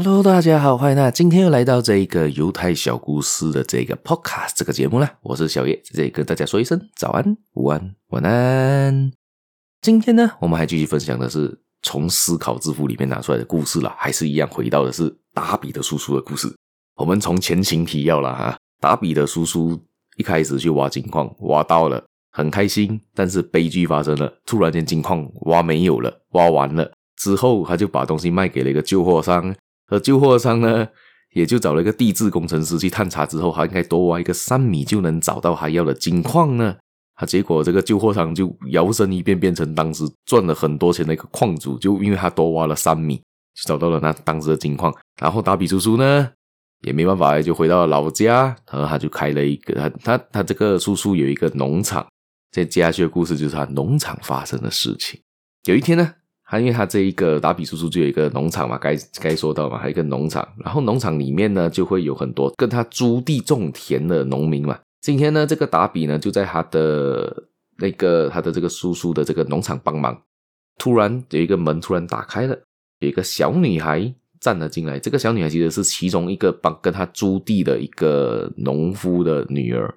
Hello，大家好，欢迎大家今天又来到这个犹太小故事的这个 Podcast 这个节目啦。我是小叶，在这里跟大家说一声早安、午安、晚安。今天呢，我们还继续分享的是从思考致富里面拿出来的故事啦，还是一样回到的是达比的叔叔的故事。我们从前情提要了哈，达比的叔叔一开始去挖金矿，挖到了，很开心，但是悲剧发生了，突然间金矿挖没有了，挖完了之后，他就把东西卖给了一个旧货商。而旧货商呢，也就找了一个地质工程师去探查之后，他应该多挖一个三米就能找到他要的金矿呢。他结果这个旧货商就摇身一变，变成当时赚了很多钱的一个矿主，就因为他多挖了三米，就找到了那当时的金矿。然后达比叔叔呢，也没办法，就回到了老家，然后他就开了一个他他他这个叔叔有一个农场。这接下去的故事就是他农场发生的事情。有一天呢。他因为他这一个达比叔叔就有一个农场嘛，该该说到嘛，还有一个农场，然后农场里面呢就会有很多跟他租地种田的农民嘛。今天呢，这个达比呢就在他的那个他的这个叔叔的这个农场帮忙，突然有一个门突然打开了，有一个小女孩站了进来。这个小女孩其实是其中一个帮跟他租地的一个农夫的女儿。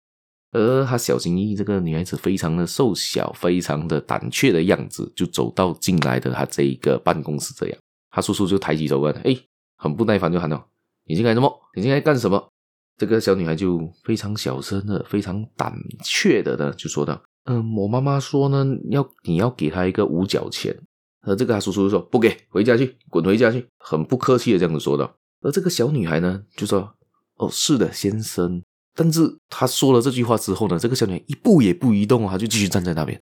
而她小心翼翼，这个女孩子非常的瘦小，非常的胆怯的样子，就走到进来的她这一个办公室这样。她叔叔就抬起头问：“哎，很不耐烦就喊道：‘你进来什么？你进来干什么？’这个小女孩就非常小声的、非常胆怯的呢，就说道：‘嗯、我妈妈说呢，要你要给她一个五角钱。’而这个她叔叔就说：‘不给，回家去，滚回家去。’很不客气的这样子说道。而这个小女孩呢，就说：‘哦，是的，先生。’但是他说了这句话之后呢，这个小女孩一步也不移动，他就继续站在那边。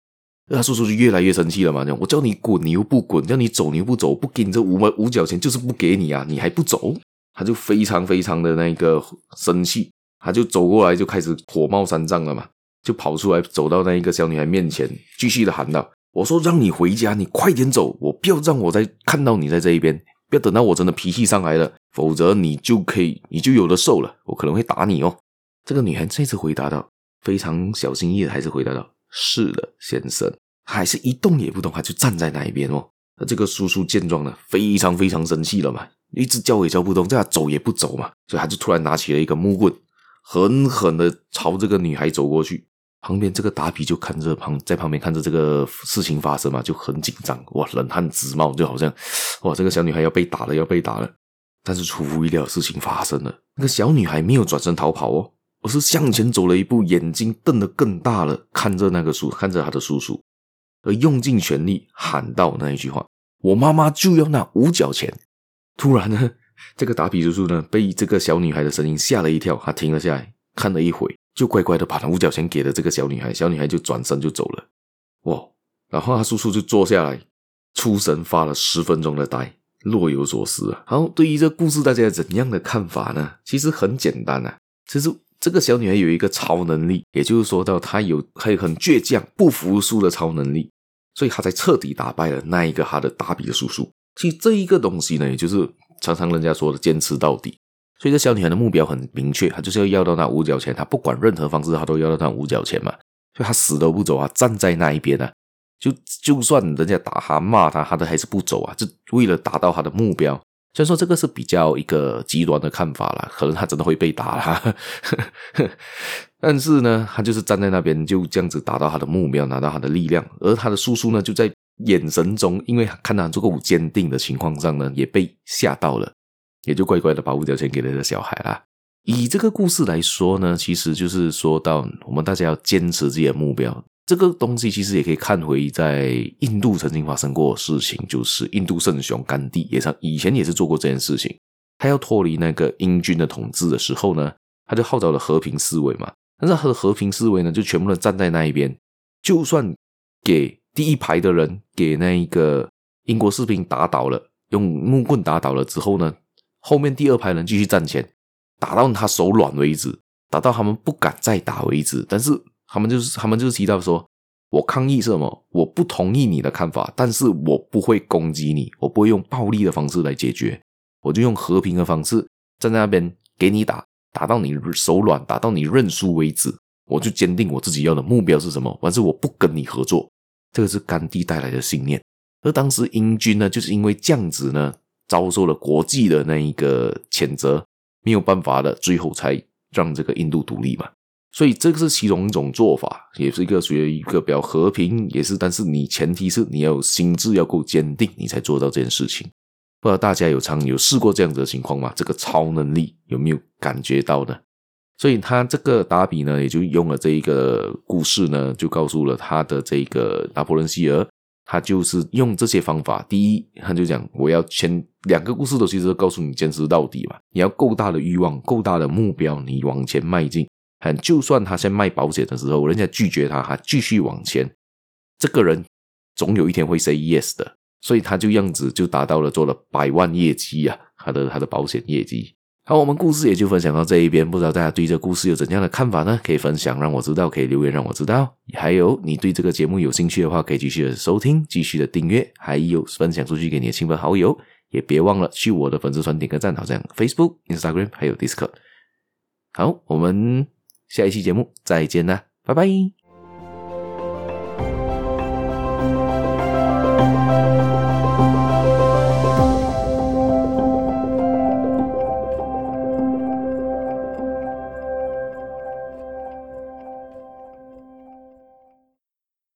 那他叔叔就越来越生气了嘛，这样我叫你滚，你又不滚；叫你走，你又不走。不给你这五毛五角钱，就是不给你啊，你还不走？他就非常非常的那个生气，他就走过来，就开始火冒三丈了嘛，就跑出来，走到那一个小女孩面前，继续的喊道：“我说让你回家，你快点走，我不要让我再看到你在这一边，不要等到我真的脾气上来了，否则你就可以，你就有的受了，我可能会打你哦。”这个女孩再次回答道：“非常小心翼翼的，还是回答道：‘是的，先生。’还是一动也不动，他就站在那一边哦。那这个叔叔见状呢，非常非常生气了嘛，一直叫也叫不动，叫他走也不走嘛，所以他就突然拿起了一个木棍，狠狠的朝这个女孩走过去。旁边这个达比就看着旁，在旁边看着这个事情发生嘛，就很紧张，哇，冷汗直冒，就好像哇，这个小女孩要被打了，要被打了。但是出乎意料事情发生了，那个小女孩没有转身逃跑哦。”而是向前走了一步，眼睛瞪得更大了，看着那个叔，看着他的叔叔，而用尽全力喊道那一句话：“我妈妈就要那五角钱。”突然呢，这个打比叔叔呢，被这个小女孩的声音吓了一跳，他停了下来，看了一会，就乖乖的把那五角钱给了这个小女孩。小女孩就转身就走了。哇！然后他叔叔就坐下来，出神发了十分钟的呆，若有所思啊。好，对于这故事，大家怎样的看法呢？其实很简单啊，其实。这个小女孩有一个超能力，也就是说到她有还有很倔强、不服输的超能力，所以她才彻底打败了那一个她的大比的叔叔。其实这一个东西呢，也就是常常人家说的坚持到底。所以这小女孩的目标很明确，她就是要要到那五角钱，她不管任何方式，她都要到那五角钱嘛。所以她死都不走啊，站在那一边啊，就就算人家打她、骂她，她都还是不走啊，就为了达到她的目标。虽然说这个是比较一个极端的看法啦，可能他真的会被打啦，但是呢，他就是站在那边，就这样子达到他的目标，拿到他的力量。而他的叔叔呢，就在眼神中，因为看到这个坚定的情况上呢，也被吓到了，也就乖乖的把五角钱给了这个小孩啦。以这个故事来说呢，其实就是说到我们大家要坚持自己的目标。这个东西其实也可以看回在印度曾经发生过的事情，就是印度圣雄甘地也是以前也是做过这件事情。他要脱离那个英军的统治的时候呢，他就号召了和平示威嘛。但是他的和平示威呢，就全部都站在那一边，就算给第一排的人给那一个英国士兵打倒了，用木棍打倒了之后呢，后面第二排人继续站前，打到他手软为止，打到他们不敢再打为止。但是。他们就是，他们就是提到说，我抗议什么？我不同意你的看法，但是我不会攻击你，我不会用暴力的方式来解决，我就用和平的方式站在那边给你打，打到你手软，打到你认输为止。我就坚定我自己要的目标是什么，完事我不跟你合作。这个是甘地带来的信念。而当时英军呢，就是因为这样子呢，遭受了国际的那一个谴责，没有办法的，最后才让这个印度独立嘛。所以这个是其中一种做法，也是一个属于一个比较和平，也是，但是你前提是你要有心智要够坚定，你才做到这件事情。不知道大家有常有试过这样子的情况吗？这个超能力有没有感觉到呢？所以他这个达比呢，也就用了这一个故事呢，就告诉了他的这个拿破仑希尔，他就是用这些方法。第一，他就讲我要前两个故事都其实告诉你坚持到底嘛，你要够大的欲望，够大的目标，你往前迈进。就算他在卖保险的时候，人家拒绝他，他继续往前。这个人总有一天会 say yes 的，所以他就样子就达到了做了百万业绩啊，他的他的保险业绩。好，我们故事也就分享到这一边，不知道大家对这故事有怎样的看法呢？可以分享让我知道，可以留言让我知道。还有你对这个节目有兴趣的话，可以继续的收听，继续的订阅，还有分享出去给你的亲朋好友。也别忘了去我的粉丝团点个赞，好像 Facebook、Instagram 还有 Discord。好，我们。下一期节目再见啦，拜拜。